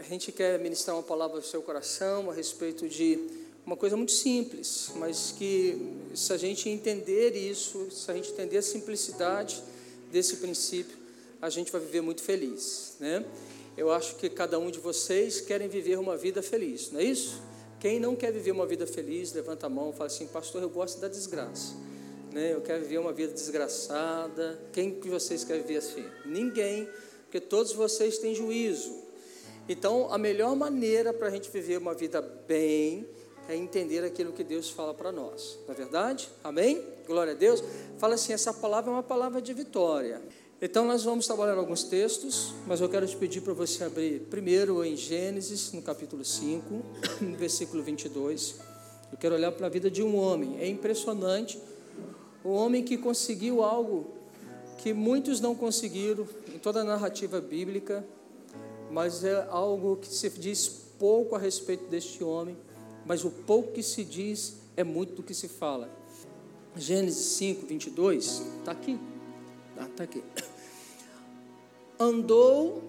a gente quer ministrar uma palavra ao seu coração a respeito de uma coisa muito simples, mas que se a gente entender isso, se a gente entender a simplicidade desse princípio, a gente vai viver muito feliz, né? Eu acho que cada um de vocês querem viver uma vida feliz, não é isso? Quem não quer viver uma vida feliz, levanta a mão fala assim, pastor, eu gosto da desgraça. Né? Eu quero viver uma vida desgraçada. Quem que vocês querem viver assim? Ninguém, porque todos vocês têm juízo. Então, a melhor maneira para a gente viver uma vida bem é entender aquilo que Deus fala para nós. Não é verdade? Amém? Glória a Deus. Fala assim: essa palavra é uma palavra de vitória. Então, nós vamos trabalhar alguns textos, mas eu quero te pedir para você abrir primeiro em Gênesis, no capítulo 5, no versículo 22. Eu quero olhar para a vida de um homem. É impressionante. O homem que conseguiu algo que muitos não conseguiram em toda a narrativa bíblica, mas é algo que se diz pouco a respeito deste homem, mas o pouco que se diz é muito do que se fala. Gênesis 5, 22, está aqui. Está tá aqui. Andou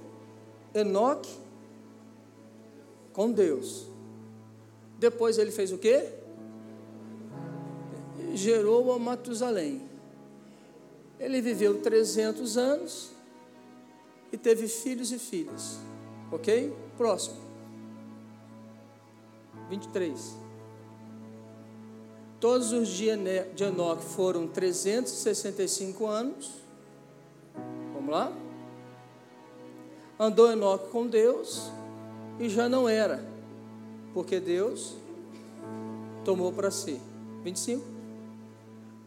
Enoque com Deus. Depois ele fez o quê? Gerou a Matusalém. Ele viveu 300 anos e teve filhos e filhas. Ok? Próximo. 23. Todos os dias de Enoque foram 365 anos. Vamos lá? Andou Enoque com Deus e já não era, porque Deus tomou para si. 25.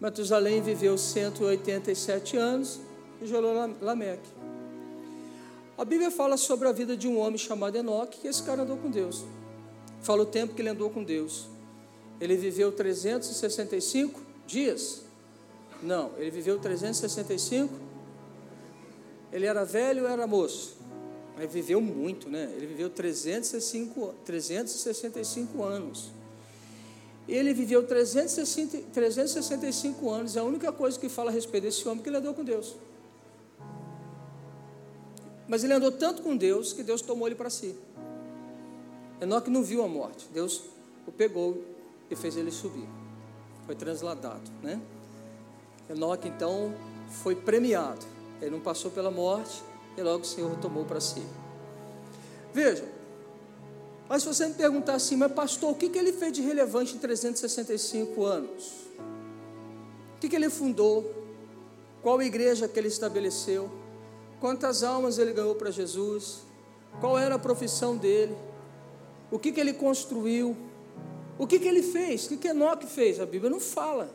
Matusalém viveu 187 anos e gerou Lameque. A Bíblia fala sobre a vida de um homem chamado Enoque, que esse cara andou com Deus. Fala o tempo que ele andou com Deus. Ele viveu 365 dias? Não, ele viveu 365. Ele era velho ou era moço? Ele viveu muito, né? Ele viveu 365, 365 anos. Ele viveu 360, 365 anos. É a única coisa que fala a respeito desse homem que ele andou com Deus. Mas ele andou tanto com Deus que Deus tomou ele para si. Enoque não viu a morte. Deus o pegou e fez ele subir. Foi transladado, né? Enoque então foi premiado. Ele não passou pela morte e logo o Senhor o tomou para si. Veja, mas se você me perguntar assim, mas pastor, o que, que ele fez de relevante em 365 anos? O que, que ele fundou? Qual igreja que ele estabeleceu? Quantas almas ele ganhou para Jesus? Qual era a profissão dele? O que, que ele construiu? O que, que ele fez? O que, que Enoque fez? A Bíblia não fala.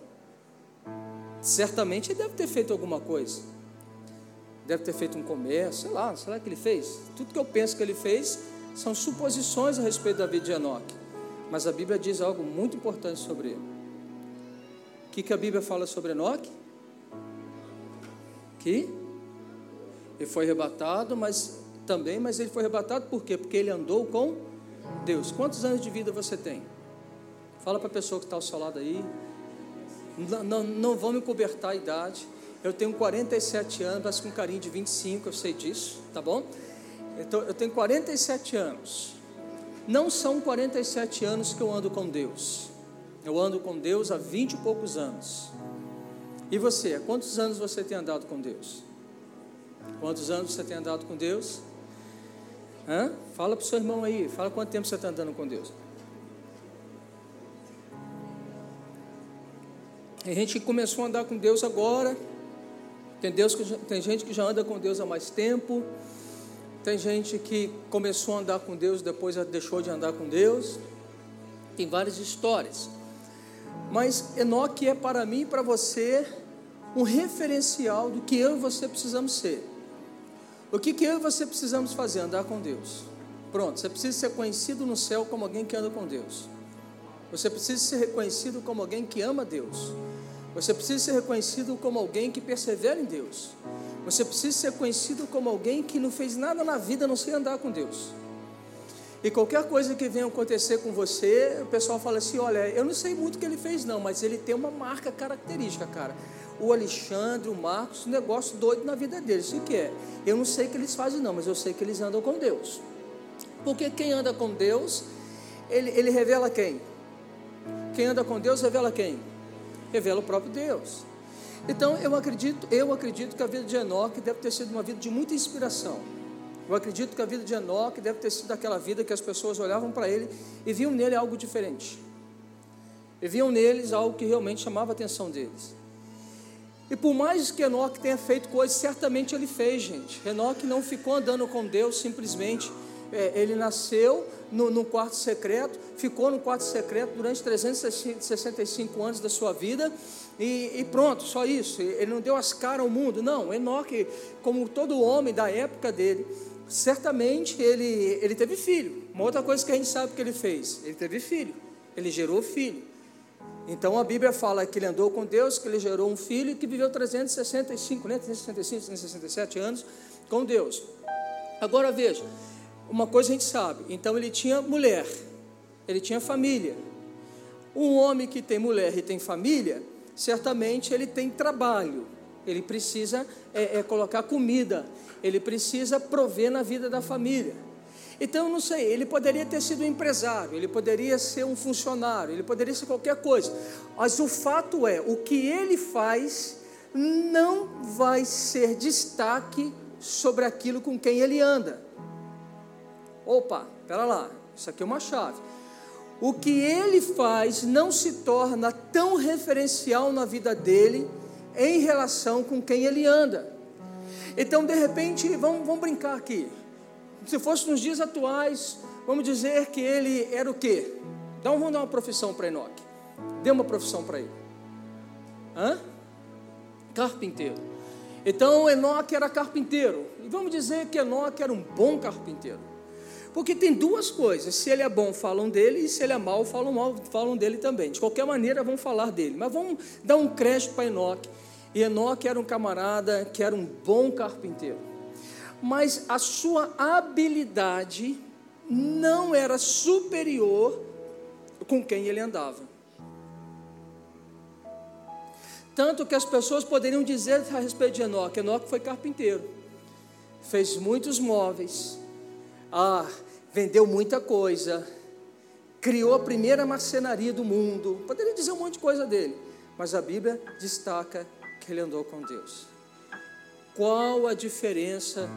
Certamente ele deve ter feito alguma coisa. Deve ter feito um comércio, sei lá, será que ele fez? Tudo que eu penso que ele fez são suposições a respeito da vida de Enoque. Mas a Bíblia diz algo muito importante sobre ele. O que, que a Bíblia fala sobre Enoque? Que ele foi arrebatado, mas também, mas ele foi arrebatado por quê? Porque ele andou com Deus. Quantos anos de vida você tem? Fala para a pessoa que está ao seu lado aí. Não, não, não vão me cobertar a idade. Eu tenho 47 anos, mas com carinho de 25, eu sei disso, tá bom? Então, eu tenho 47 anos. Não são 47 anos que eu ando com Deus. Eu ando com Deus há 20 e poucos anos. E você, há quantos anos você tem andado com Deus? Quantos anos você tem andado com Deus? Hã? Fala para o seu irmão aí, fala quanto tempo você está andando com Deus. A gente começou a andar com Deus agora. Tem, Deus que, tem gente que já anda com Deus há mais tempo. Tem gente que começou a andar com Deus, depois deixou de andar com Deus. Tem várias histórias. Mas Enoque é para mim e para você um referencial do que eu e você precisamos ser. O que, que eu e você precisamos fazer? Andar com Deus. Pronto, você precisa ser conhecido no céu como alguém que anda com Deus. Você precisa ser reconhecido como alguém que ama Deus. Você precisa ser reconhecido como alguém que persevera em Deus. Você precisa ser conhecido como alguém que não fez nada na vida a não ser andar com Deus. E qualquer coisa que venha acontecer com você, o pessoal fala assim: olha, eu não sei muito o que ele fez, não, mas ele tem uma marca característica, cara o Alexandre, o Marcos, um negócio doido na vida deles. O que é? Eu não sei o que eles fazem, não, mas eu sei que eles andam com Deus. Porque quem anda com Deus, ele, ele revela quem? Quem anda com Deus revela quem? Revela o próprio Deus. Então eu acredito, eu acredito que a vida de Enoque deve ter sido uma vida de muita inspiração. Eu acredito que a vida de Enoque deve ter sido aquela vida que as pessoas olhavam para ele e viam nele algo diferente. E viam neles algo que realmente chamava a atenção deles. E por mais que Enoque tenha feito coisas, certamente ele fez, gente. Enoque não ficou andando com Deus simplesmente. É, ele nasceu no, no, quarto secreto, ficou no quarto secreto durante 365 anos da sua vida e, e, pronto, só isso. Ele não deu as caras ao mundo. Não, Enoque, como todo homem da época dele, certamente ele, ele teve filho. Uma outra coisa que a gente sabe que ele fez, ele teve filho, ele gerou filho. Então a Bíblia fala que ele andou com Deus, que ele gerou um filho que viveu 365, né? 365, 367 anos com Deus. Agora veja, uma coisa a gente sabe, então ele tinha mulher, ele tinha família. Um homem que tem mulher e tem família, certamente ele tem trabalho, ele precisa é, é, colocar comida, ele precisa prover na vida da família. Então, não sei, ele poderia ter sido um empresário, ele poderia ser um funcionário, ele poderia ser qualquer coisa. Mas o fato é, o que ele faz não vai ser destaque sobre aquilo com quem ele anda. Opa, pera lá, isso aqui é uma chave. O que ele faz não se torna tão referencial na vida dele em relação com quem ele anda. Então, de repente, vamos, vamos brincar aqui se fosse nos dias atuais, vamos dizer que ele era o quê? Então vamos dar uma profissão para Enoque. Dê uma profissão para ele. Hã? Carpinteiro. Então Enoque era carpinteiro. E vamos dizer que Enoque era um bom carpinteiro. Porque tem duas coisas: se ele é bom, falam dele, e se ele é mau, falam mal, falam dele também. De qualquer maneira, vão falar dele. Mas vamos dar um crédito para Enoque. E Enoque era um camarada que era um bom carpinteiro mas a sua habilidade não era superior com quem ele andava. Tanto que as pessoas poderiam dizer a respeito de Enoque: Enoque foi carpinteiro, fez muitos móveis, ah, vendeu muita coisa, criou a primeira marcenaria do mundo. Poderia dizer um monte de coisa dele, mas a Bíblia destaca que ele andou com Deus. Qual a diferença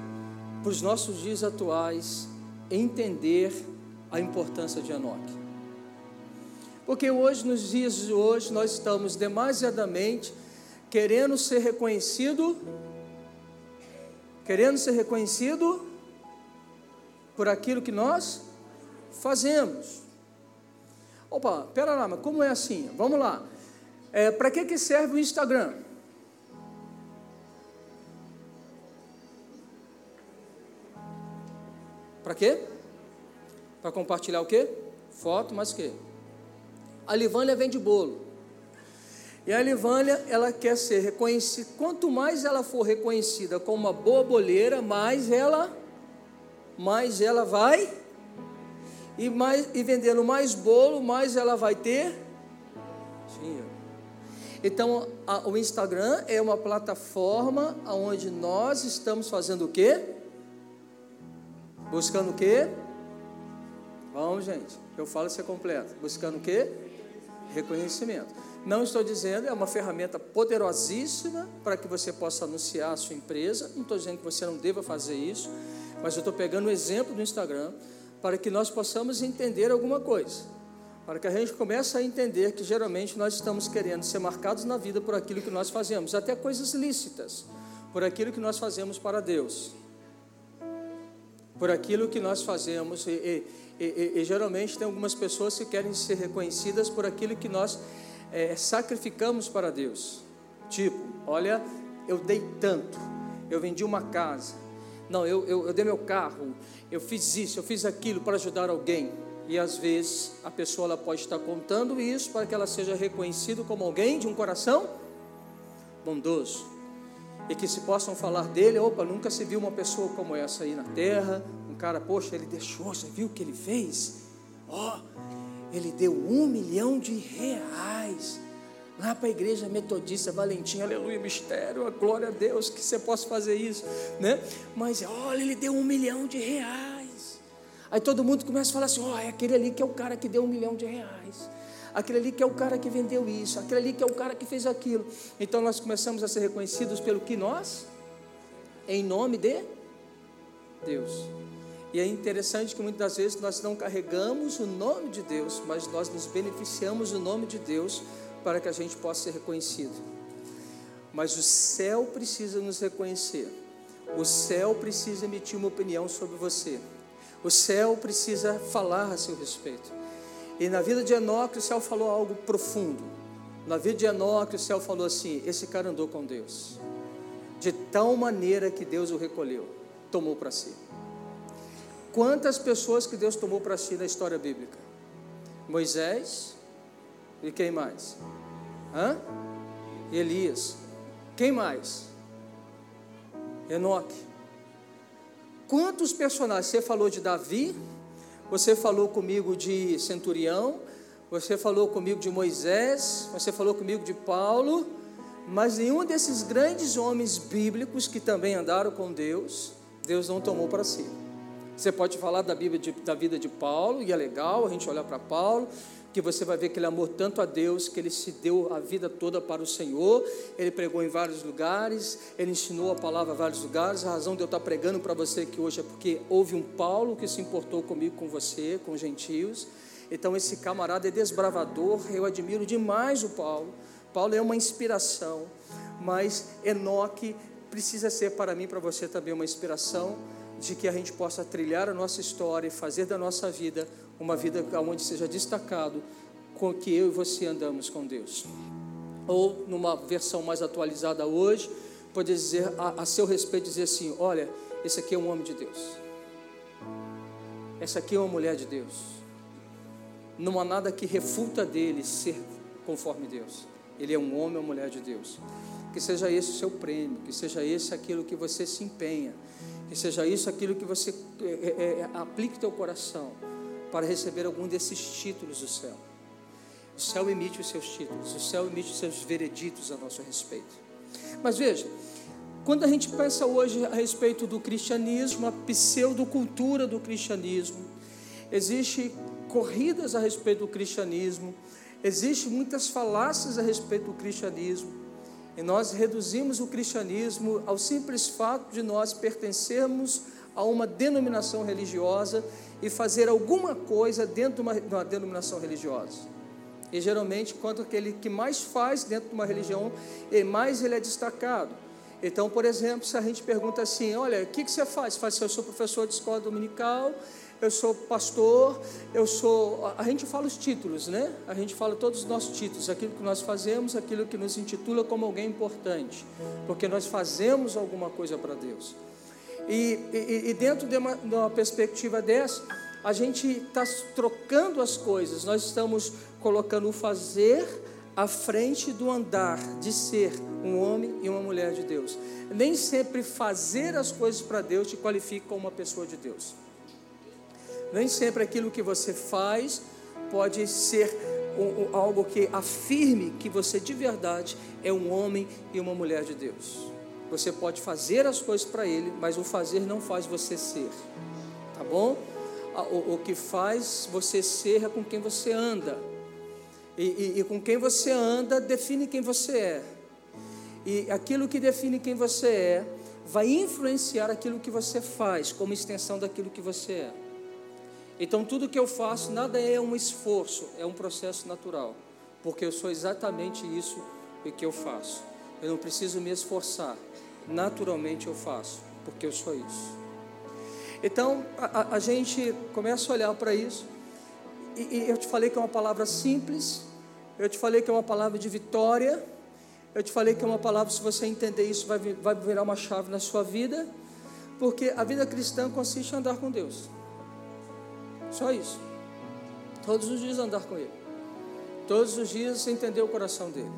para os nossos dias atuais entender a importância de Enoque? Porque hoje, nos dias de hoje, nós estamos demasiadamente querendo ser reconhecido, querendo ser reconhecido por aquilo que nós fazemos. Opa, pera lá, mas como é assim? Vamos lá. É, para que, que serve o Instagram? Para quê? Para compartilhar o quê? Foto, mas o quê? A Livânia vende bolo. E a Livânia, ela quer ser reconhecida. Quanto mais ela for reconhecida como uma boa boleira, mais ela, mais ela vai. E, mais, e vendendo mais bolo, mais ela vai ter dinheiro. Então, a, o Instagram é uma plataforma onde nós estamos fazendo o quê? Buscando o quê? Vamos, gente. Eu falo ser completo. Buscando o quê? Reconhecimento. Não estou dizendo, é uma ferramenta poderosíssima para que você possa anunciar a sua empresa. Não estou dizendo que você não deva fazer isso, mas eu estou pegando o exemplo do Instagram para que nós possamos entender alguma coisa. Para que a gente comece a entender que geralmente nós estamos querendo ser marcados na vida por aquilo que nós fazemos, até coisas lícitas, por aquilo que nós fazemos para Deus por aquilo que nós fazemos. E, e, e, e, geralmente tem algumas pessoas que querem ser reconhecidas por aquilo que nós é, sacrificamos para Deus. Tipo, olha, eu dei tanto, eu vendi uma casa, não, eu, eu, eu dei meu carro, eu fiz isso, eu fiz aquilo para ajudar alguém. E às vezes a pessoa ela pode estar contando isso para que ela seja reconhecida como alguém de um coração bondoso e que se possam falar dele, opa, nunca se viu uma pessoa como essa aí na terra, um cara, poxa, ele deixou, você viu o que ele fez? Ó, oh, ele deu um milhão de reais lá para a igreja metodista Valentim, aleluia, mistério, glória a Deus que você possa fazer isso, né? Mas olha, ele deu um milhão de reais. Aí todo mundo começa a falar assim: ó, oh, é aquele ali que é o cara que deu um milhão de reais. Aquele ali que é o cara que vendeu isso, aquele ali que é o cara que fez aquilo. Então nós começamos a ser reconhecidos pelo que nós, em nome de Deus. E é interessante que muitas das vezes nós não carregamos o nome de Deus, mas nós nos beneficiamos do nome de Deus para que a gente possa ser reconhecido. Mas o céu precisa nos reconhecer. O céu precisa emitir uma opinião sobre você. O céu precisa falar a seu respeito. E na vida de Enoque, o céu falou algo profundo. Na vida de Enoque, o céu falou assim: esse cara andou com Deus, de tal maneira que Deus o recolheu, tomou para si. Quantas pessoas que Deus tomou para si na história bíblica? Moisés e quem mais? Hã? Elias. Quem mais? Enoque. Quantos personagens? Você falou de Davi, você falou comigo de centurião, você falou comigo de Moisés, você falou comigo de Paulo, mas nenhum desses grandes homens bíblicos que também andaram com Deus, Deus não tomou para si. Você pode falar da, Bíblia de, da vida de Paulo, e é legal a gente olhar para Paulo, que você vai ver que ele amou tanto a Deus que ele se deu a vida toda para o Senhor. Ele pregou em vários lugares, ele ensinou a palavra em vários lugares. A razão de eu estar pregando para você aqui hoje é porque houve um Paulo que se importou comigo, com você, com os gentios. Então esse camarada é desbravador, eu admiro demais o Paulo. Paulo é uma inspiração, mas Enoque precisa ser para mim, para você também uma inspiração de que a gente possa trilhar a nossa história e fazer da nossa vida uma vida onde seja destacado com que eu e você andamos com Deus. Ou numa versão mais atualizada hoje, poder dizer a, a seu respeito dizer assim: olha, esse aqui é um homem de Deus. Essa aqui é uma mulher de Deus. Não há nada que refuta dele ser conforme Deus. Ele é um homem ou mulher de Deus. Que seja esse o seu prêmio, que seja esse aquilo que você se empenha, que seja isso aquilo que você é, é, é aplique teu coração para receber algum desses títulos do céu. O céu emite os seus títulos, o céu emite os seus vereditos a nosso respeito. Mas veja, quando a gente pensa hoje a respeito do cristianismo, a pseudocultura do cristianismo, existe corridas a respeito do cristianismo, existe muitas falácias a respeito do cristianismo, e nós reduzimos o cristianismo ao simples fato de nós pertencermos a uma denominação religiosa e fazer alguma coisa dentro de uma, de uma denominação religiosa. E geralmente, quanto aquele que mais faz dentro de uma religião, mais ele é destacado. Então, por exemplo, se a gente pergunta assim: olha, o que, que você faz? Faz assim, eu sou professor de escola dominical, eu sou pastor, eu sou. A gente fala os títulos, né? A gente fala todos os nossos títulos, aquilo que nós fazemos, aquilo que nos intitula como alguém importante, porque nós fazemos alguma coisa para Deus. E, e, e, dentro de uma, de uma perspectiva dessa, a gente está trocando as coisas, nós estamos colocando o fazer à frente do andar, de ser um homem e uma mulher de Deus. Nem sempre fazer as coisas para Deus te qualifica como uma pessoa de Deus. Nem sempre aquilo que você faz pode ser algo que afirme que você de verdade é um homem e uma mulher de Deus. Você pode fazer as coisas para Ele, mas o fazer não faz você ser, tá bom? O, o que faz você ser é com quem você anda, e, e, e com quem você anda define quem você é, e aquilo que define quem você é vai influenciar aquilo que você faz, como extensão daquilo que você é. Então, tudo que eu faço, nada é um esforço, é um processo natural, porque eu sou exatamente isso que eu faço. Eu não preciso me esforçar, naturalmente eu faço, porque eu sou isso. Então, a, a gente começa a olhar para isso, e, e eu te falei que é uma palavra simples, eu te falei que é uma palavra de vitória, eu te falei que é uma palavra, se você entender isso, vai, vai virar uma chave na sua vida, porque a vida cristã consiste em andar com Deus. Só isso. Todos os dias andar com Ele. Todos os dias entender o coração dele.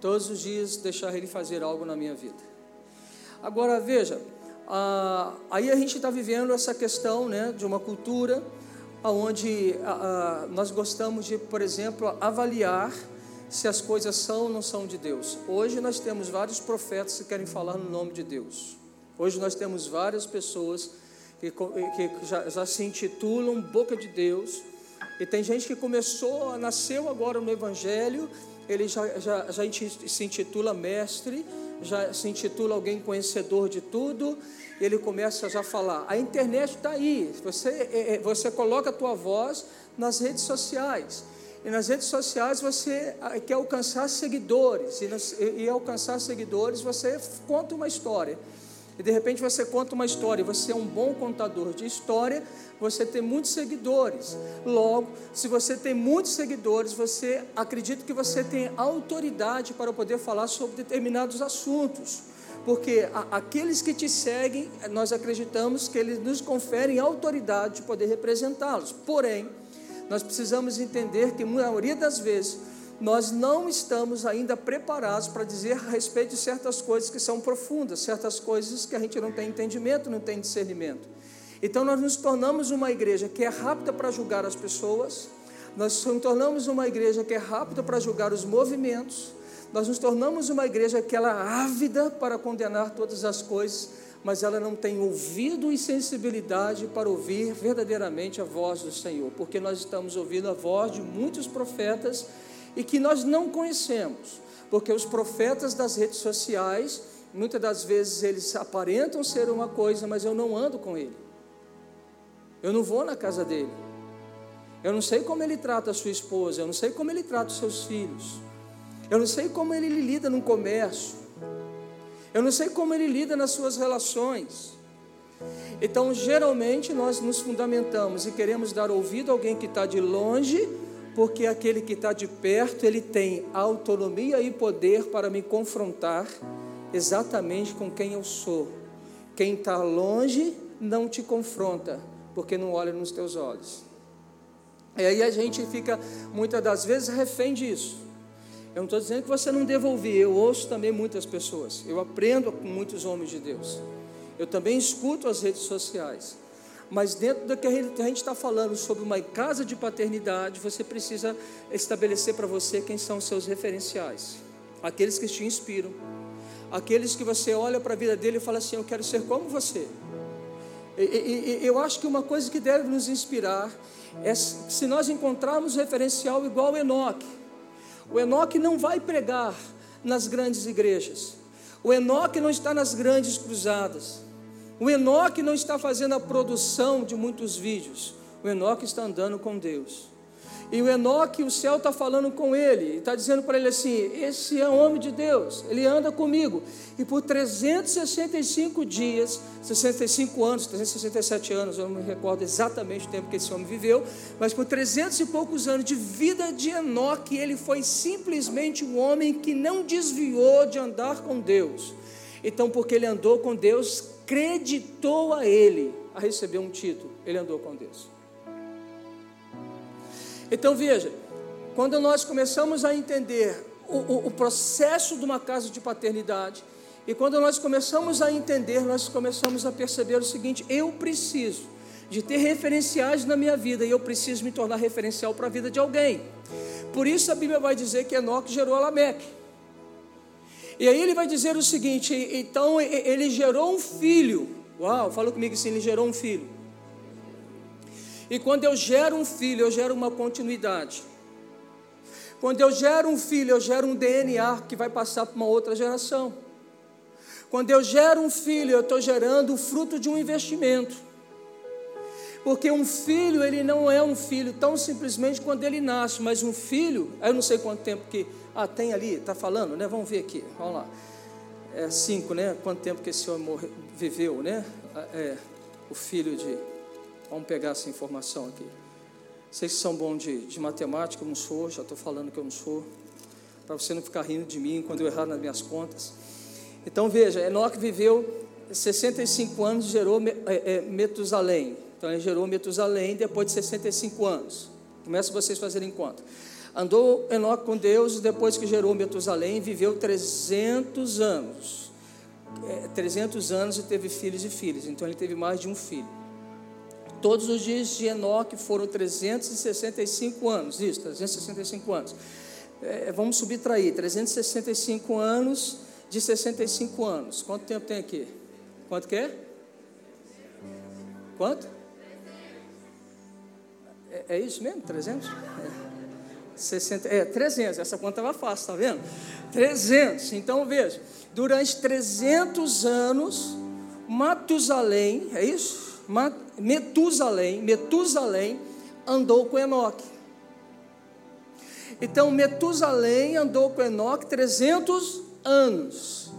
Todos os dias deixar Ele fazer algo na minha vida. Agora veja, ah, aí a gente está vivendo essa questão né, de uma cultura onde ah, nós gostamos de, por exemplo, avaliar se as coisas são ou não são de Deus. Hoje nós temos vários profetas que querem falar no nome de Deus. Hoje nós temos várias pessoas que, que já, já se intitulam Boca de Deus. E tem gente que começou, nasceu agora no Evangelho, ele já, já, já se intitula mestre, já se intitula alguém conhecedor de tudo, e ele começa já a falar. A internet está aí, você, é, é, você coloca a tua voz nas redes sociais. E nas redes sociais você quer alcançar seguidores, e, nas, e alcançar seguidores você conta uma história. E de repente você conta uma história, você é um bom contador de história, você tem muitos seguidores. Logo, se você tem muitos seguidores, você acredita que você tem autoridade para poder falar sobre determinados assuntos. Porque aqueles que te seguem, nós acreditamos que eles nos conferem autoridade de poder representá-los. Porém, nós precisamos entender que, na maioria das vezes, nós não estamos ainda preparados para dizer a respeito de certas coisas que são profundas, certas coisas que a gente não tem entendimento, não tem discernimento. Então nós nos tornamos uma igreja que é rápida para julgar as pessoas, nós nos tornamos uma igreja que é rápida para julgar os movimentos, nós nos tornamos uma igreja que ela é ávida para condenar todas as coisas, mas ela não tem ouvido e sensibilidade para ouvir verdadeiramente a voz do Senhor, porque nós estamos ouvindo a voz de muitos profetas e que nós não conhecemos, porque os profetas das redes sociais, muitas das vezes eles aparentam ser uma coisa, mas eu não ando com ele. Eu não vou na casa dele. Eu não sei como ele trata a sua esposa, eu não sei como ele trata os seus filhos. Eu não sei como ele lida no comércio. Eu não sei como ele lida nas suas relações. Então, geralmente, nós nos fundamentamos e queremos dar ouvido a alguém que está de longe porque aquele que está de perto, ele tem autonomia e poder para me confrontar exatamente com quem eu sou. Quem está longe não te confronta, porque não olha nos teus olhos. E aí a gente fica, muitas das vezes, refém disso. Eu não estou dizendo que você não deva ouvir, eu ouço também muitas pessoas, eu aprendo com muitos homens de Deus, eu também escuto as redes sociais. Mas dentro do que a gente está falando sobre uma casa de paternidade, você precisa estabelecer para você quem são os seus referenciais, aqueles que te inspiram, aqueles que você olha para a vida dele e fala assim: Eu quero ser como você. E, e, e, eu acho que uma coisa que deve nos inspirar é se nós encontrarmos referencial igual Enoque. O Enoque não vai pregar nas grandes igrejas. O Enoque não está nas grandes cruzadas. O Enoque não está fazendo a produção de muitos vídeos. O Enoque está andando com Deus. E o Enoque, o céu está falando com ele, está dizendo para ele assim: Esse é um homem de Deus, ele anda comigo. E por 365 dias, 65 anos, 367 anos, eu não me recordo exatamente o tempo que esse homem viveu, mas por 300 e poucos anos de vida de Enoque, ele foi simplesmente um homem que não desviou de andar com Deus. Então, porque ele andou com Deus, creditou a ele a receber um título. Ele andou com Deus. Então veja, quando nós começamos a entender o, o, o, processo de uma casa de paternidade, e quando nós começamos a entender, nós começamos a perceber o seguinte: eu preciso de ter referenciais na minha vida, e eu preciso me tornar referencial para a vida de alguém. Por isso a Bíblia vai dizer que Enoque gerou Lameque. E aí ele vai dizer o seguinte: então ele gerou um filho. Uau, fala comigo assim: ele gerou um filho. E quando eu gero um filho, eu gero uma continuidade. Quando eu gero um filho, eu gero um DNA que vai passar para uma outra geração. Quando eu gero um filho, eu estou gerando o fruto de um investimento. Porque um filho, ele não é um filho tão simplesmente quando ele nasce, mas um filho, eu não sei quanto tempo que ah, tem ali, está falando, né? Vamos ver aqui, vamos lá. É cinco, né? Quanto tempo que esse homem viveu, né? Ah, é, o filho de. Vamos pegar essa informação aqui. Vocês que são bons de, de matemática, eu não sou, já estou falando que eu não sou. Para você não ficar rindo de mim quando eu errar nas minhas contas. Então veja, Enoque viveu 65 anos, gerou é, é, Metusalém. Então ele gerou Metusalém depois de 65 anos. Começa vocês fazerem conta. Andou Enoque com Deus depois que gerou Metusalém, viveu 300 anos. É, 300 anos e teve filhos e filhas, então ele teve mais de um filho. Todos os dias de Enoque foram 365 anos, isso, 365 anos. É, vamos subtrair, 365 anos de 65 anos. Quanto tempo tem aqui? Quanto que é? Quanto? É, é isso mesmo? 300? É. 60, é, 300. Essa conta estava fácil, tá vendo? 300. Então veja, durante 300 anos, Matusalém, é isso? Metusalém, Metusalém andou com Enoque. Então, Metusalém andou com Enoque 300 anos.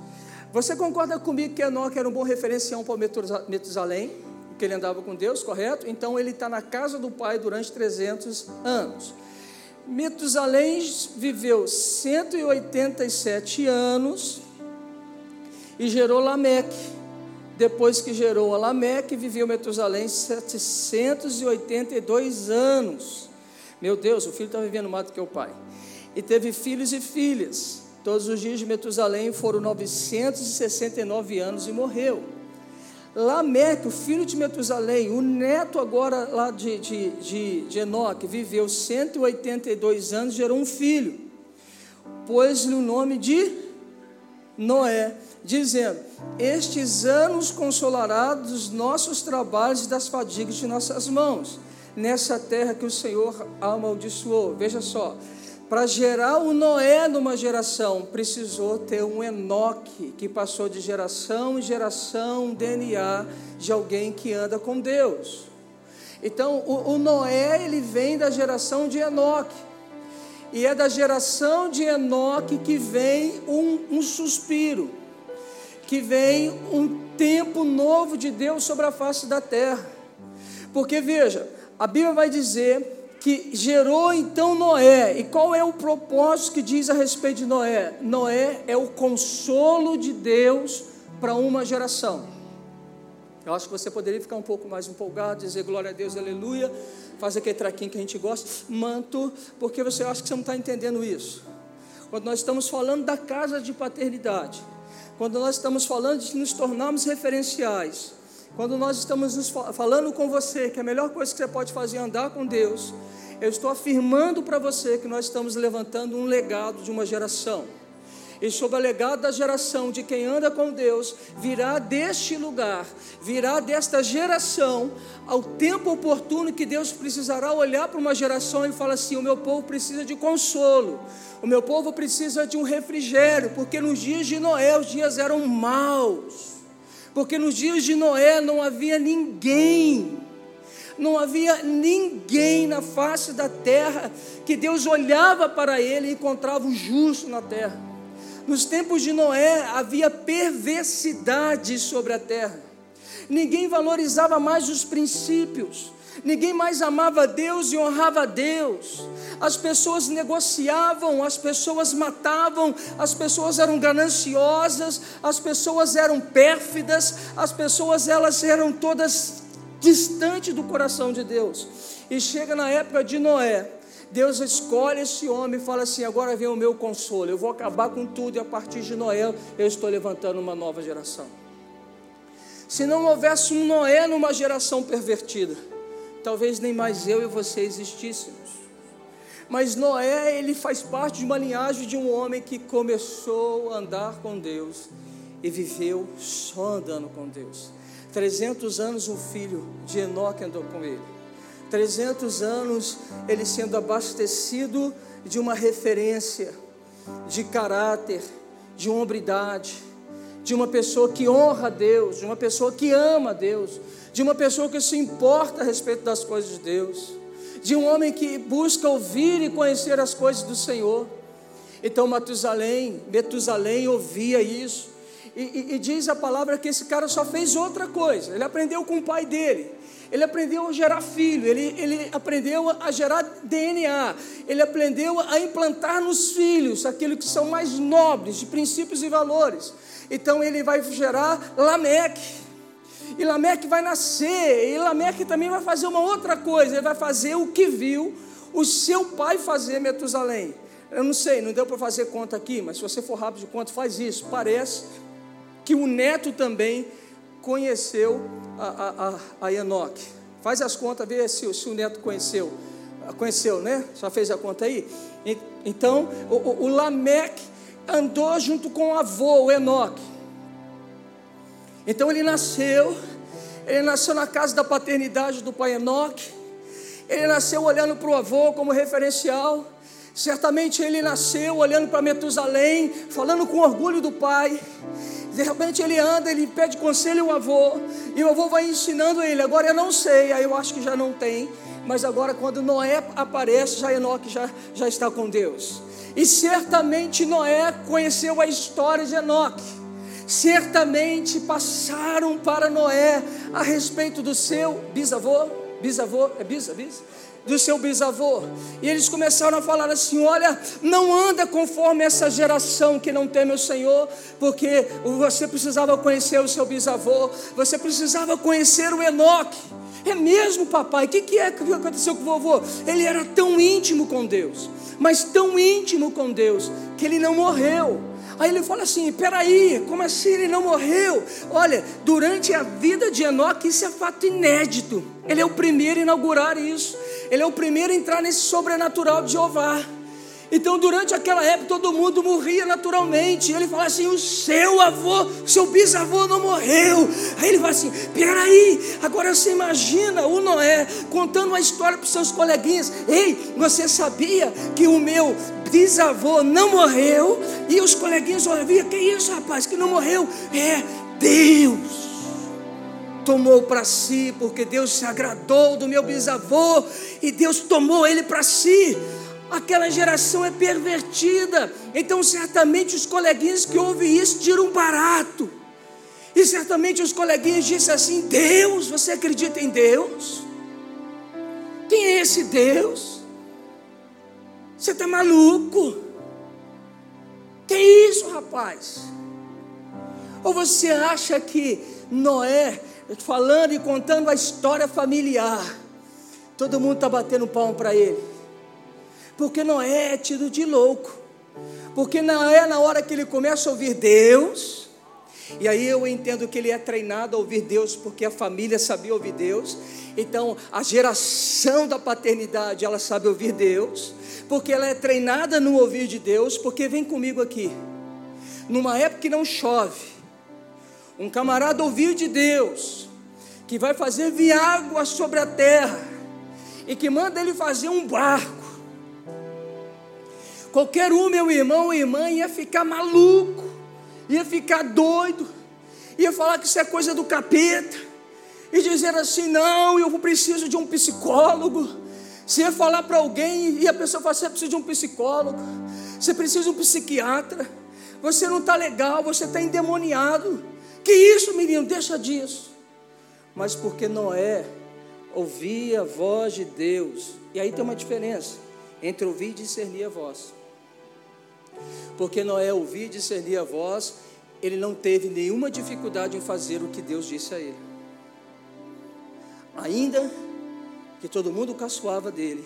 Você concorda comigo que Enoque era um bom referencial para Metusalém? Que ele andava com Deus, correto? Então, ele está na casa do pai durante 300 anos. Metusalém viveu 187 anos e gerou Lameque. Depois que gerou a Lameque, viveu Metusalém 782 anos. Meu Deus, o filho está vivendo mais do que o pai. E teve filhos e filhas. Todos os dias de Metusalém foram 969 anos e morreu. Lameque, o filho de Metusalém, o neto agora lá de, de, de, de Enoque, viveu 182 anos gerou um filho. Pôs-lhe o nome de Noé dizendo: Estes anos consolará dos nossos trabalhos e das fadigas de nossas mãos, nessa terra que o Senhor amaldiçoou. Veja só, para gerar o Noé numa geração, precisou ter um Enoque, que passou de geração em geração, DNA de alguém que anda com Deus. Então, o, o Noé, ele vem da geração de Enoque. E é da geração de Enoque que vem um, um suspiro que vem um tempo novo de Deus sobre a face da terra. Porque veja, a Bíblia vai dizer que gerou então Noé. E qual é o propósito que diz a respeito de Noé? Noé é o consolo de Deus para uma geração. Eu acho que você poderia ficar um pouco mais empolgado, dizer glória a Deus, aleluia, fazer aquele traquinho que a gente gosta, manto, porque você acha que você não está entendendo isso. Quando nós estamos falando da casa de paternidade, quando nós estamos falando de nos tornarmos referenciais, quando nós estamos nos falando com você que a melhor coisa que você pode fazer é andar com Deus, eu estou afirmando para você que nós estamos levantando um legado de uma geração. E sob o legado da geração de quem anda com Deus, virá deste lugar, virá desta geração, ao tempo oportuno que Deus precisará olhar para uma geração e falar assim: o meu povo precisa de consolo, o meu povo precisa de um refrigério, porque nos dias de Noé os dias eram maus, porque nos dias de Noé não havia ninguém, não havia ninguém na face da terra que Deus olhava para ele e encontrava o justo na terra. Nos tempos de Noé havia perversidade sobre a terra. Ninguém valorizava mais os princípios. Ninguém mais amava Deus e honrava Deus. As pessoas negociavam, as pessoas matavam, as pessoas eram gananciosas, as pessoas eram pérfidas, as pessoas elas eram todas distantes do coração de Deus. E chega na época de Noé, Deus escolhe esse homem e fala assim: agora vem o meu consolo, eu vou acabar com tudo, e a partir de Noé eu estou levantando uma nova geração. Se não houvesse um Noé numa geração pervertida, talvez nem mais eu e você existíssemos. Mas Noé, ele faz parte de uma linhagem de um homem que começou a andar com Deus e viveu só andando com Deus. 300 anos um filho de Enoque andou com ele. 300 anos ele sendo abastecido de uma referência, de caráter, de hombridade, de uma pessoa que honra a Deus, de uma pessoa que ama a Deus, de uma pessoa que se importa a respeito das coisas de Deus, de um homem que busca ouvir e conhecer as coisas do Senhor. Então Matusalém, Metusalém ouvia isso. E, e, e, diz a palavra que esse cara só fez outra coisa. Ele aprendeu com o pai dele. Ele aprendeu a gerar filho, ele, ele aprendeu a gerar DNA, ele aprendeu a implantar nos filhos aquilo que são mais nobres, de princípios e valores. Então ele vai gerar Lameque. E Lameque vai nascer, e Lameque também vai fazer uma outra coisa, ele vai fazer o que viu o seu pai fazer Metusalém. Eu não sei, não deu para fazer conta aqui, mas se você for rápido de conta, faz isso. Parece que o neto também conheceu a, a, a, a Enoque. Faz as contas, vê se, se, o neto conheceu. Conheceu, né? Já fez a conta aí? Então, o, o, o Lameque andou junto com o avô, o Enoque. Então ele nasceu, Ele nasceu na casa da paternidade do pai Enoque. Ele nasceu olhando para o avô como referencial. Certamente ele nasceu olhando para Metusalém, falando com orgulho do pai. De repente ele anda, ele pede conselho ao avô, e o avô vai ensinando ele. Agora eu não sei, aí eu acho que já não tem, mas agora quando Noé aparece, já Enoque já, já está com Deus. E certamente Noé conheceu a história de Enoque. Certamente passaram para Noé a respeito do seu bisavô, bisavô, é bisa, bisa? do seu bisavô. E eles começaram a falar assim: olha, não anda conforme essa geração que não teme o Senhor, porque você precisava conhecer o seu bisavô, você precisava conhecer o Enoque. É mesmo, papai? O que, que é que aconteceu com o vovô? Ele era tão íntimo com Deus, mas tão íntimo com Deus, que ele não morreu. Aí ele fala assim: peraí, como assim ele não morreu? Olha, durante a vida de Enoque, isso é fato inédito. Ele é o primeiro a inaugurar isso. Ele é o primeiro a entrar nesse sobrenatural de Jeová. Então, durante aquela época, todo mundo morria naturalmente. Ele fala assim: o seu avô, seu bisavô não morreu. Aí ele fala assim: peraí, agora você imagina o Noé contando uma história para os seus coleguinhas: ei, você sabia que o meu bisavô não morreu? E os coleguinhas ouviam: que isso, rapaz, que não morreu? É Deus tomou para si, porque Deus se agradou do meu bisavô e Deus tomou ele para si. Aquela geração é pervertida, então certamente os coleguinhas que ouvem isso tiram barato. E certamente os coleguinhas dizem assim: Deus, você acredita em Deus? Quem é esse Deus? Você está maluco? Que isso, rapaz? Ou você acha que Noé falando e contando a história familiar. Todo mundo está batendo palmo para ele. Porque Noé é tido de louco. Porque Noé, na hora que ele começa a ouvir Deus, e aí eu entendo que ele é treinado a ouvir Deus, porque a família sabia ouvir Deus. Então, a geração da paternidade, ela sabe ouvir Deus, porque ela é treinada no ouvir de Deus, porque vem comigo aqui. Numa época que não chove, um camarada ouviu de Deus, que vai fazer vir água sobre a terra, e que manda ele fazer um barco. Qualquer um, meu irmão ou irmã, ia ficar maluco, ia ficar doido, ia falar que isso é coisa do capeta, e dizer assim: não, eu preciso de um psicólogo. Você ia falar para alguém e a pessoa fala: você precisa de um psicólogo, você precisa de um psiquiatra, você não está legal, você está endemoniado. Que isso, menino? Deixa disso. Mas porque Noé ouvia a voz de Deus. E aí tem uma diferença entre ouvir e discernir a voz. Porque Noé ouvia e discernir a voz, ele não teve nenhuma dificuldade em fazer o que Deus disse a ele. Ainda que todo mundo caçoava dele,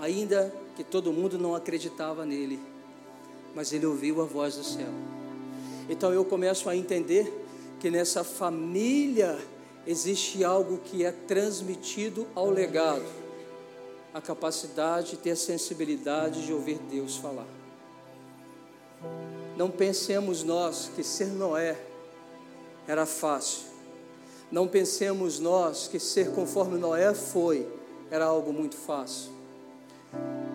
ainda que todo mundo não acreditava nele, mas ele ouviu a voz do céu. Então eu começo a entender que nessa família existe algo que é transmitido ao legado, a capacidade de ter a sensibilidade de ouvir Deus falar. Não pensemos nós que ser Noé era fácil. Não pensemos nós que ser conforme Noé foi era algo muito fácil.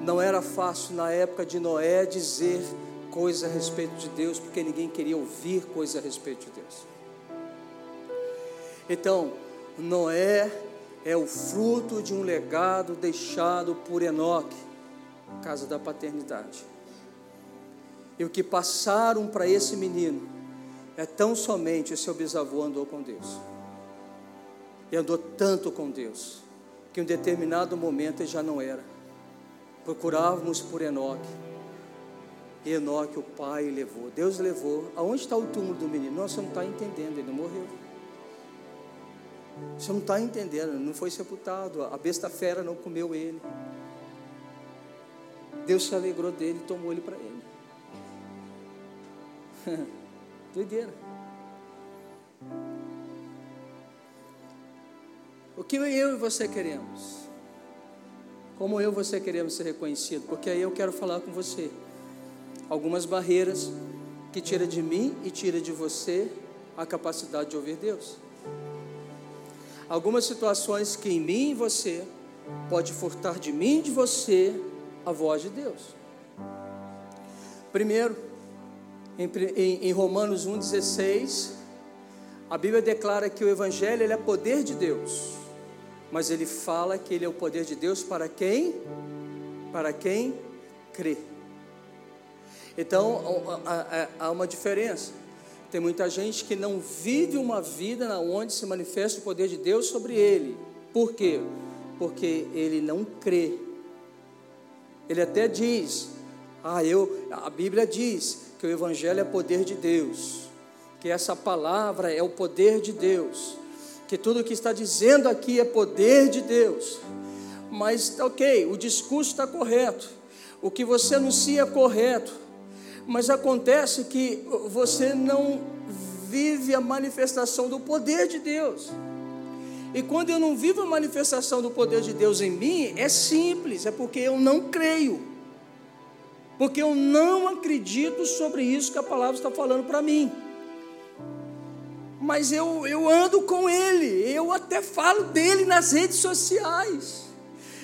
Não era fácil na época de Noé dizer coisa a respeito de Deus, porque ninguém queria ouvir coisa a respeito de Deus. Então, Noé é o fruto de um legado deixado por Enoque, casa da paternidade. E o que passaram para esse menino é tão somente o seu bisavô andou com Deus. E andou tanto com Deus, que em um determinado momento ele já não era. Procurávamos por Enoque Enoque, o pai, levou. Deus levou. Aonde está o túmulo do menino? Não, você não está entendendo, ele não morreu. Você não está entendendo, não foi sepultado. A besta fera não comeu ele. Deus se alegrou dele e tomou ele para ele. Doideira. O que eu e você queremos? Como eu e você queremos ser reconhecido? Porque aí eu quero falar com você algumas barreiras que tira de mim e tira de você a capacidade de ouvir Deus. algumas situações que em mim e você pode furtar de mim e de você a voz de Deus. Primeiro, em, Romanos 1,16, a Bíblia declara que o Evangelho ele é poder de Deus, mas ele fala que ele é o poder de Deus para quem? Para quem crê. Então há uma diferença. Tem muita gente que não vive uma vida na onde se manifesta o poder de Deus sobre ele. Por quê? Porque ele não crê. Ele até diz: "Ah, eu, a Bíblia diz que o evangelho é poder de Deus, que essa palavra é o poder de Deus, que tudo o que está dizendo aqui é poder de Deus". Mas OK, o discurso está correto. O que você anuncia é correto mas acontece que você não vive a manifestação do poder de Deus. E quando eu não vivo a manifestação do poder de Deus em mim, é simples, é porque eu não creio. Porque eu não acredito sobre isso que a palavra está falando para mim. Mas eu, eu ando com ele, eu até falo dele nas redes sociais.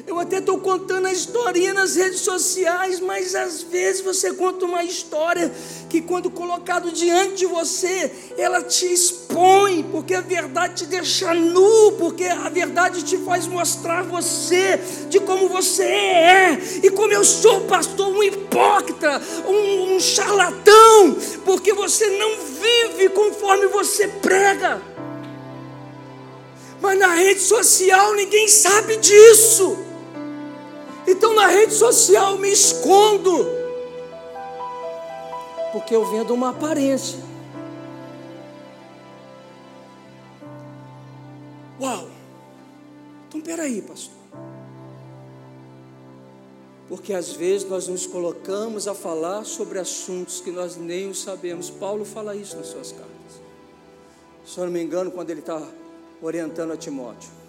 Eu até estou contando a historinha nas redes sociais, mas às vezes você conta uma história que, quando colocado diante de você, ela te expõe, porque a verdade te deixa nu, porque a verdade te faz mostrar você de como você é, e como eu sou, pastor, um hipócrita, um, um charlatão, porque você não vive conforme você prega. Mas na rede social ninguém sabe disso. Então na rede social me escondo, porque eu vendo uma aparência. Uau! Então peraí, pastor. Porque às vezes nós nos colocamos a falar sobre assuntos que nós nem os sabemos. Paulo fala isso nas suas cartas. Se eu não me engano, quando ele está orientando a Timóteo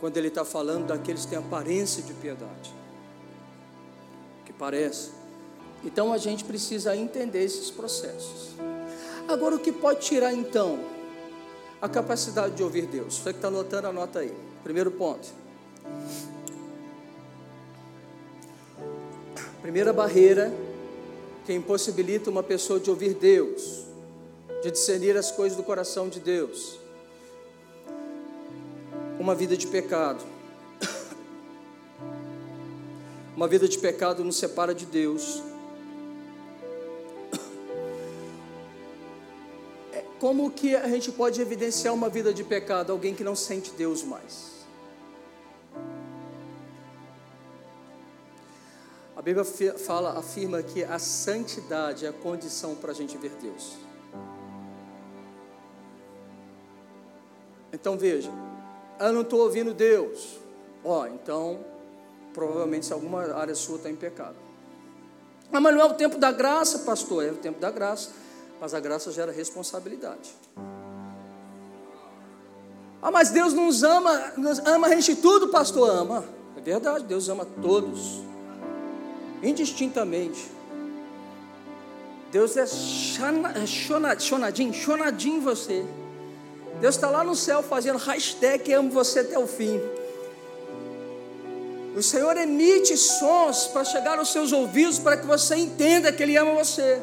quando ele está falando daqueles que têm aparência de piedade, que parece. Então a gente precisa entender esses processos. Agora, o que pode tirar então a capacidade de ouvir Deus? Você que está anotando, anota aí. Primeiro ponto. Primeira barreira que impossibilita uma pessoa de ouvir Deus, de discernir as coisas do coração de Deus, uma vida de pecado. Uma vida de pecado nos separa de Deus. Como que a gente pode evidenciar uma vida de pecado? Alguém que não sente Deus mais. A Bíblia fala, afirma que a santidade é a condição para a gente ver Deus. Então veja, eu não estou ouvindo Deus. Ó, oh, então, provavelmente alguma área sua está em pecado. Ah, mas não é o tempo da graça, pastor, é o tempo da graça. Mas a graça gera responsabilidade. Ah, mas Deus nos ama, nos ama a gente tudo, pastor, ama. É verdade, Deus ama todos, indistintamente. Deus é, é chonadinho, chonadinho em você. Deus está lá no céu fazendo hashtag amo você até o fim. O Senhor emite sons para chegar aos seus ouvidos para que você entenda que Ele ama você.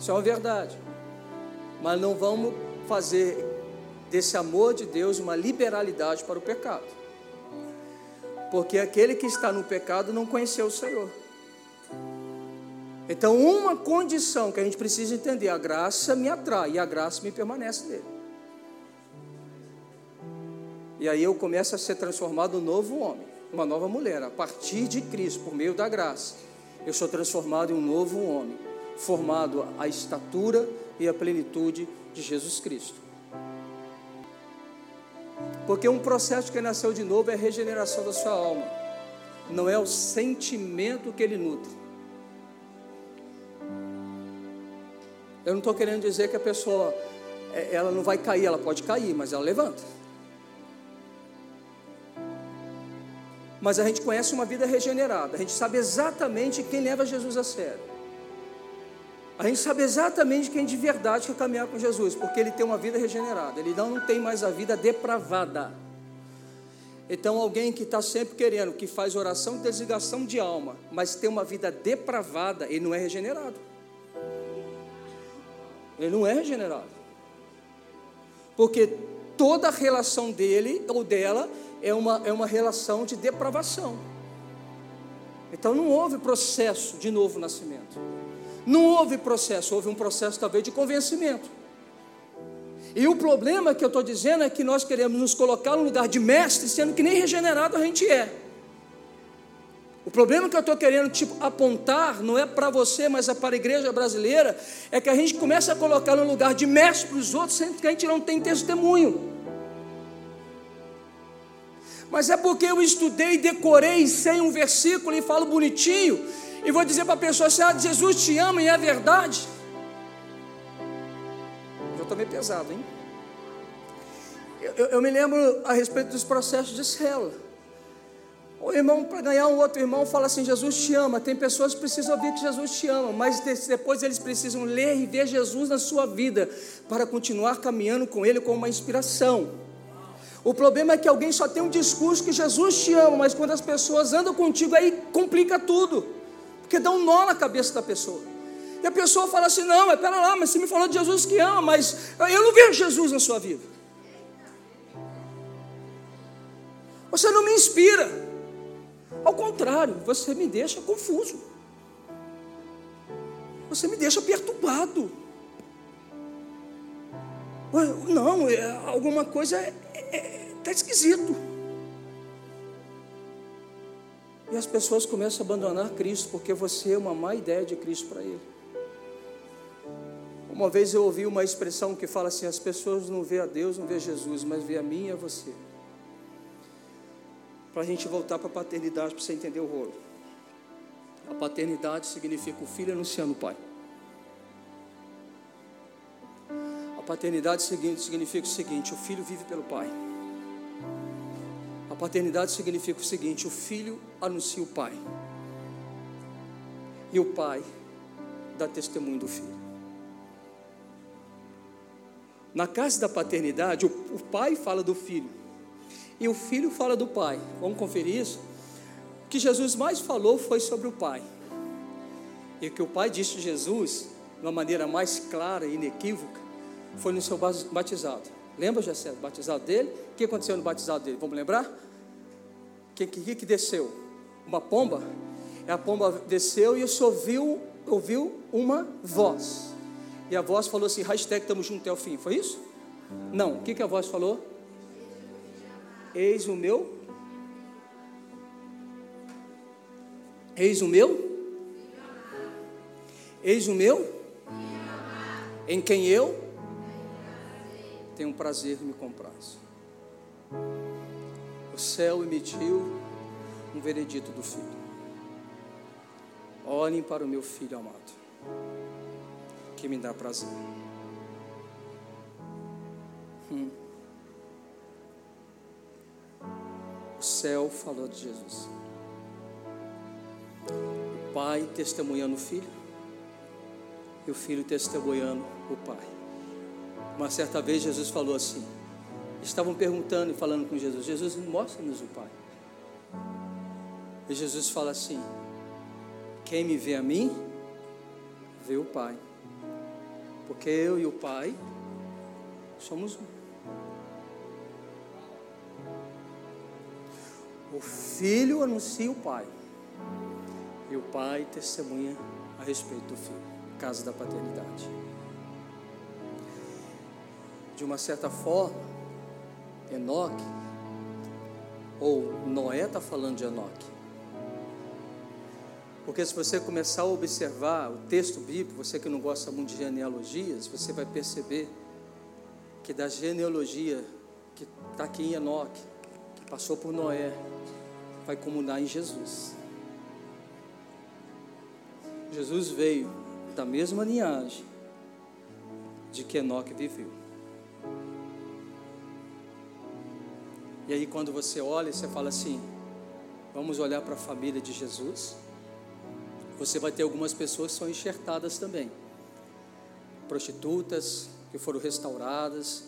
Isso é uma verdade. Mas não vamos fazer desse amor de Deus uma liberalidade para o pecado. Porque aquele que está no pecado não conheceu o Senhor. Então, uma condição que a gente precisa entender: a graça me atrai e a graça me permanece nele. E aí eu começo a ser transformado um novo homem, uma nova mulher, a partir de Cristo, por meio da graça. Eu sou transformado em um novo homem, formado à estatura e à plenitude de Jesus Cristo. Porque um processo que nasceu de novo é a regeneração da sua alma, não é o sentimento que ele nutre. Eu não estou querendo dizer que a pessoa é, ela não vai cair, ela pode cair, mas ela levanta. Mas a gente conhece uma vida regenerada, a gente sabe exatamente quem leva Jesus a sério. A gente sabe exatamente quem de verdade quer caminhar com Jesus, porque ele tem uma vida regenerada, ele não, tem mais a vida depravada. Então, alguém que está sempre querendo, que faz oração de desligação de alma, mas tem uma vida depravada, ele não é regenerado. Ele não é regenerado. Porque toda relação dele ou dela é uma, é uma relação de depravação. Então não houve processo de novo nascimento. Não houve processo, houve um processo talvez de convencimento. E o problema que eu estou dizendo é que nós queremos nos colocar no lugar de mestre, sendo que nem regenerado a gente é. O problema que eu estou querendo tipo, apontar não é para você, mas é para a igreja brasileira, é que a gente começa a colocar no lugar de mestre para os outros, sendo que a gente não tem testemunho. Mas é porque eu estudei, decorei, sei um versículo e falo bonitinho, e vou dizer para a pessoa assim: ah, Jesus te ama e é verdade. Eu estou meio pesado, hein? Eu, eu, eu me lembro a respeito dos processos de célula. O irmão, para ganhar um outro irmão, fala assim: Jesus te ama. Tem pessoas que precisam ouvir que Jesus te ama, mas depois eles precisam ler e ver Jesus na sua vida para continuar caminhando com Ele como uma inspiração. O problema é que alguém só tem um discurso que Jesus te ama, mas quando as pessoas andam contigo, aí complica tudo, porque dá um nó na cabeça da pessoa. E a pessoa fala assim: Não, mas pera lá, mas você me falou de Jesus que ama, mas eu não vejo Jesus na sua vida. Você não me inspira. Ao contrário, você me deixa confuso. Você me deixa perturbado. Não, é, alguma coisa está é, é, tá esquisito. E as pessoas começam a abandonar Cristo porque você é uma má ideia de Cristo para ele. Uma vez eu ouvi uma expressão que fala assim: as pessoas não vê a Deus, não vê Jesus, mas vê a mim e a você para a gente voltar para a paternidade, para você entender o rolo. A paternidade significa o filho anunciando o pai. A paternidade significa o seguinte: o filho vive pelo pai. A paternidade significa o seguinte: o filho anuncia o pai. E o pai dá testemunho do filho. Na casa da paternidade, o pai fala do filho e o filho fala do pai. Vamos conferir isso? O que Jesus mais falou foi sobre o pai. E o que o pai disse de Jesus, de uma maneira mais clara e inequívoca, foi no seu batizado. Lembra, Jessé, batizado dele? O que aconteceu no batizado dele? Vamos lembrar? Que, que, que desceu? Uma pomba? E a pomba desceu e o ouviu, ouviu uma voz. E a voz falou assim: hashtag estamos juntos até o fim. Foi isso? Não. O que, que a voz falou? Eis o meu. Eis o meu. Eis o meu. Em quem eu tenho prazer me compraz. Céu emitiu um veredito do Filho. Olhem para o meu Filho amado, que me dá prazer. Hum. O céu falou de Jesus. O pai testemunhando o filho e o filho testemunhando o pai. Uma certa vez Jesus falou assim: estavam perguntando e falando com Jesus: Jesus, mostra-nos o Pai. E Jesus fala assim: Quem me vê a mim, vê o Pai. Porque eu e o Pai somos um. O filho anuncia o pai. E o pai testemunha a respeito do filho. Caso da paternidade. De uma certa forma, Enoque, ou Noé está falando de Enoque. Porque se você começar a observar o texto bíblico, você que não gosta muito de genealogias, você vai perceber que da genealogia que está aqui em Enoque, que passou por Noé, vai comungar em Jesus. Jesus veio da mesma linhagem de que Enoque viveu. E aí, quando você olha, você fala assim: vamos olhar para a família de Jesus. Você vai ter algumas pessoas que são enxertadas também. prostitutas que foram restauradas,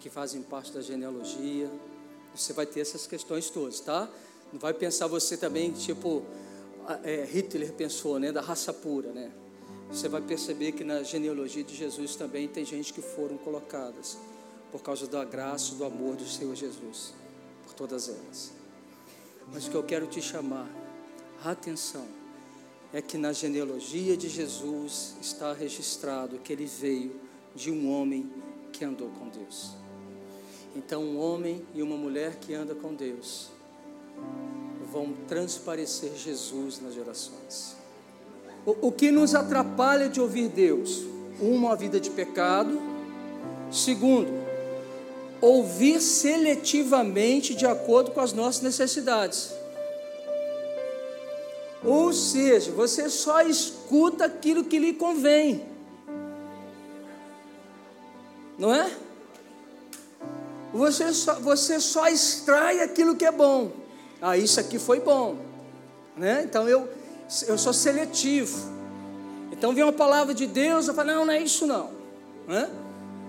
que fazem parte da genealogia. Você vai ter essas questões todas, tá? Não vai pensar você também, tipo, é, Hitler pensou, né? Da raça pura, né? Você vai perceber que na genealogia de Jesus também tem gente que foram colocadas por causa da graça do amor do Senhor Jesus, todas elas. Mas o que eu quero te chamar a atenção é que na genealogia de Jesus está registrado que ele veio de um homem que andou com Deus. Então, um homem e uma mulher que anda com Deus vão transparecer Jesus nas gerações. O, o que nos atrapalha de ouvir Deus? Uma, vida de pecado. Segundo, ouvir seletivamente de acordo com as nossas necessidades. Ou seja, você só escuta aquilo que lhe convém. Não é? Você só, você só extrai aquilo que é bom. Ah, isso aqui foi bom. Né? Então eu, eu sou seletivo. Então vem uma palavra de Deus, eu falo, não, não é isso não. Né?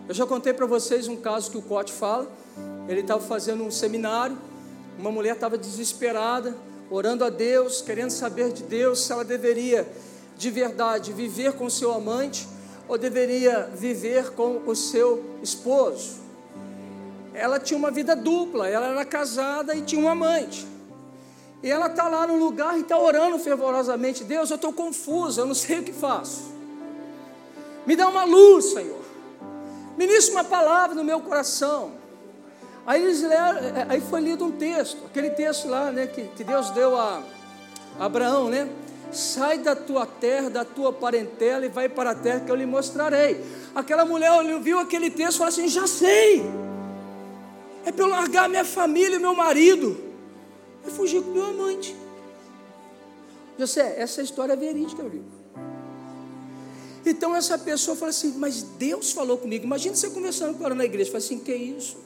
Eu já contei para vocês um caso que o Cote fala. Ele estava fazendo um seminário, uma mulher estava desesperada, orando a Deus, querendo saber de Deus se ela deveria de verdade viver com seu amante ou deveria viver com o seu esposo. Ela tinha uma vida dupla, ela era casada e tinha um amante. E ela está lá no lugar e está orando fervorosamente: Deus, eu estou confusa, eu não sei o que faço. Me dá uma luz, Senhor. Ministra uma palavra no meu coração. Aí, eles leram, é, aí foi lido um texto, aquele texto lá, né, que, que Deus deu a, a Abraão, né? Sai da tua terra, da tua parentela e vai para a terra que eu lhe mostrarei. Aquela mulher viu aquele texto e falou assim: Já sei, é para eu largar minha família e meu marido e fugir com meu amante. José, essa história é verídica, meu amigo. Então essa pessoa fala assim: Mas Deus falou comigo. Imagina você conversando com ela na igreja. Fala assim: Que isso?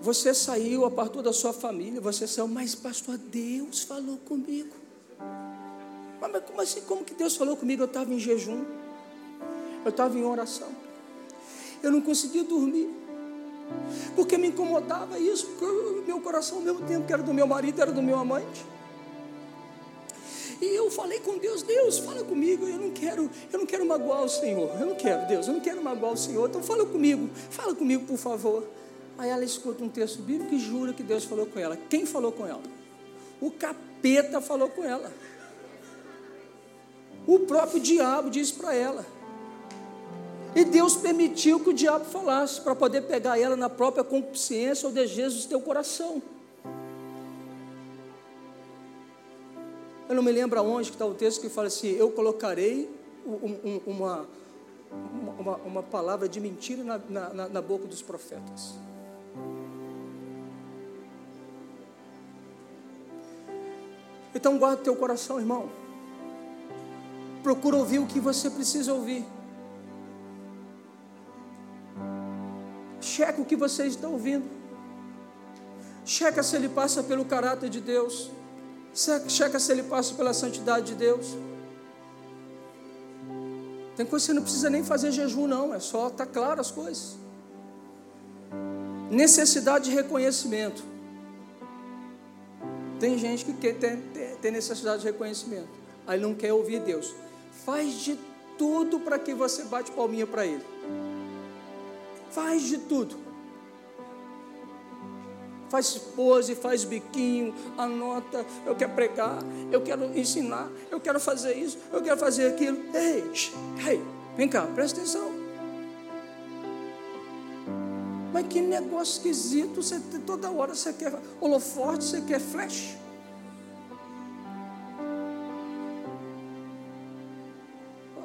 Você saiu, apartou da sua família, você saiu, mas pastor, Deus falou comigo. Mas como assim? Como que Deus falou comigo? Eu estava em jejum, eu estava em oração, eu não conseguia dormir, porque me incomodava isso, porque o meu coração ao mesmo tempo que era do meu marido, era do meu amante. E eu falei com Deus, Deus, fala comigo, eu não quero, eu não quero magoar o Senhor, eu não quero, Deus, eu não quero magoar o Senhor, então fala comigo, fala comigo, por favor. Aí ela escuta um texto bíblico e jura que Deus falou com ela. Quem falou com ela? O capeta falou com ela. O próprio diabo disse para ela. E Deus permitiu que o diabo falasse para poder pegar ela na própria consciência ou desejos do teu coração. Eu não me lembro aonde que está o texto que fala assim: Eu colocarei um, um, uma, uma, uma, palavra de mentira na, na, na boca dos profetas. Então guarda teu coração, irmão. Procura ouvir o que você precisa ouvir. Checa o que você está ouvindo. Checa se ele passa pelo caráter de Deus. Checa se ele passa pela santidade de Deus. Tem coisa que você não precisa nem fazer jejum, não. É só estar tá claro as coisas. Necessidade de reconhecimento. Tem gente que quer, tem, tem necessidade de reconhecimento. Aí não quer ouvir Deus. Faz de tudo para que você bate palminha para Ele. Faz de tudo. Faz pose, faz biquinho, anota, eu quero pregar, eu quero ensinar, eu quero fazer isso, eu quero fazer aquilo. Ei, ei, vem cá, presta atenção. Mas que negócio esquisito, você, toda hora você quer holoforte, você quer flash.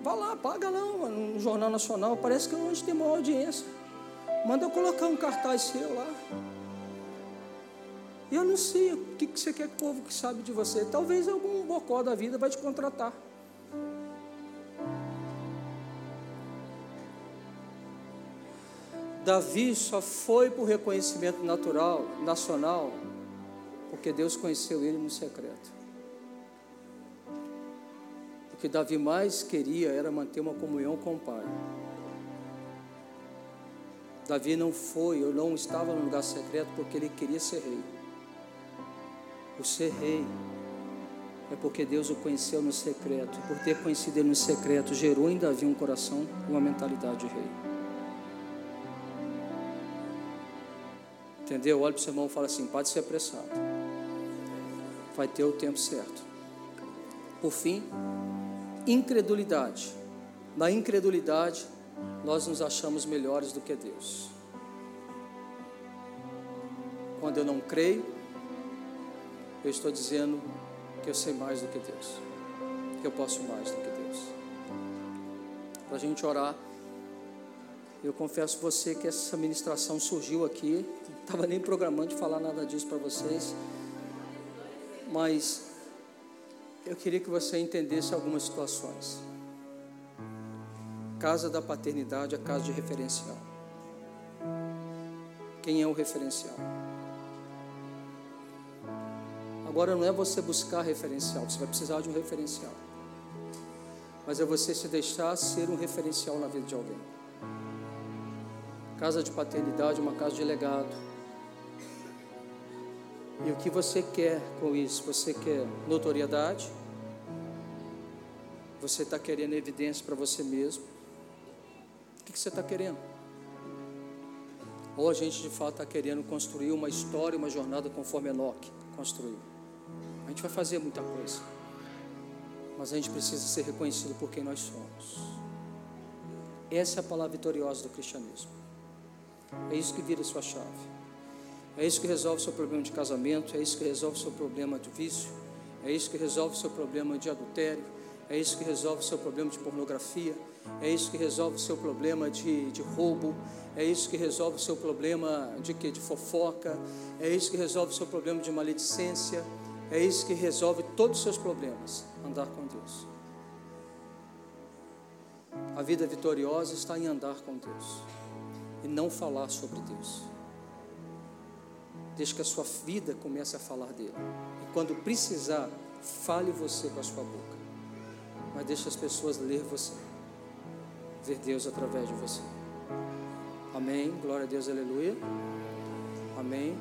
Vá lá, paga lá no Jornal Nacional, parece que é onde tem maior audiência. Manda eu colocar um cartaz seu lá. E eu não sei o que, você quer que o povo que sabe de você. Talvez algum bocó da vida vai te contratar. Davi só foi por reconhecimento natural, nacional, porque Deus conheceu ele no secreto. O que Davi mais queria era manter uma comunhão com o Pai. Davi não foi, ou não estava no lugar secreto porque ele queria ser rei. O ser rei é porque Deus o conheceu no secreto. Por ter conhecido ele no secreto, gerou em Davi um coração e uma mentalidade de rei. Entendeu? Olha para o seu irmão e fala assim: pode ser apressado. Vai ter o tempo certo. Por fim, incredulidade. Na incredulidade, nós nos achamos melhores do que Deus. Quando eu não creio, eu estou dizendo que eu sei mais do que Deus, que eu posso mais do que Deus. Para a gente orar, eu confesso você que essa ministração surgiu aqui, não estava nem programando de falar nada disso para vocês, mas eu queria que você entendesse algumas situações. Casa da paternidade é casa de referencial. Quem é o referencial? Agora não é você buscar referencial, você vai precisar de um referencial. Mas é você se deixar ser um referencial na vida de alguém. Casa de paternidade é uma casa de legado. E o que você quer com isso? Você quer notoriedade? Você está querendo evidência para você mesmo? O que, que você está querendo? Ou a gente de fato está querendo construir uma história, uma jornada conforme Enoque construiu? A gente vai fazer muita coisa, mas a gente precisa ser reconhecido por quem nós somos. Essa é a palavra vitoriosa do cristianismo. É isso que vira sua chave. É isso que resolve seu problema de casamento, é isso que resolve seu problema de vício, é isso que resolve seu problema de adultério, é isso que resolve seu problema de pornografia, é isso que resolve o seu problema de, de roubo, é isso que resolve o seu problema de de fofoca, é isso que resolve seu problema de maledicência, é isso que resolve todos os seus problemas, andar com Deus. A vida vitoriosa está em andar com Deus e não falar sobre Deus. Deixe que a sua vida comece a falar dele. E quando precisar, fale você com a sua boca. Mas deixe as pessoas ler você. Ver Deus através de você. Amém. Glória a Deus, aleluia. Amém.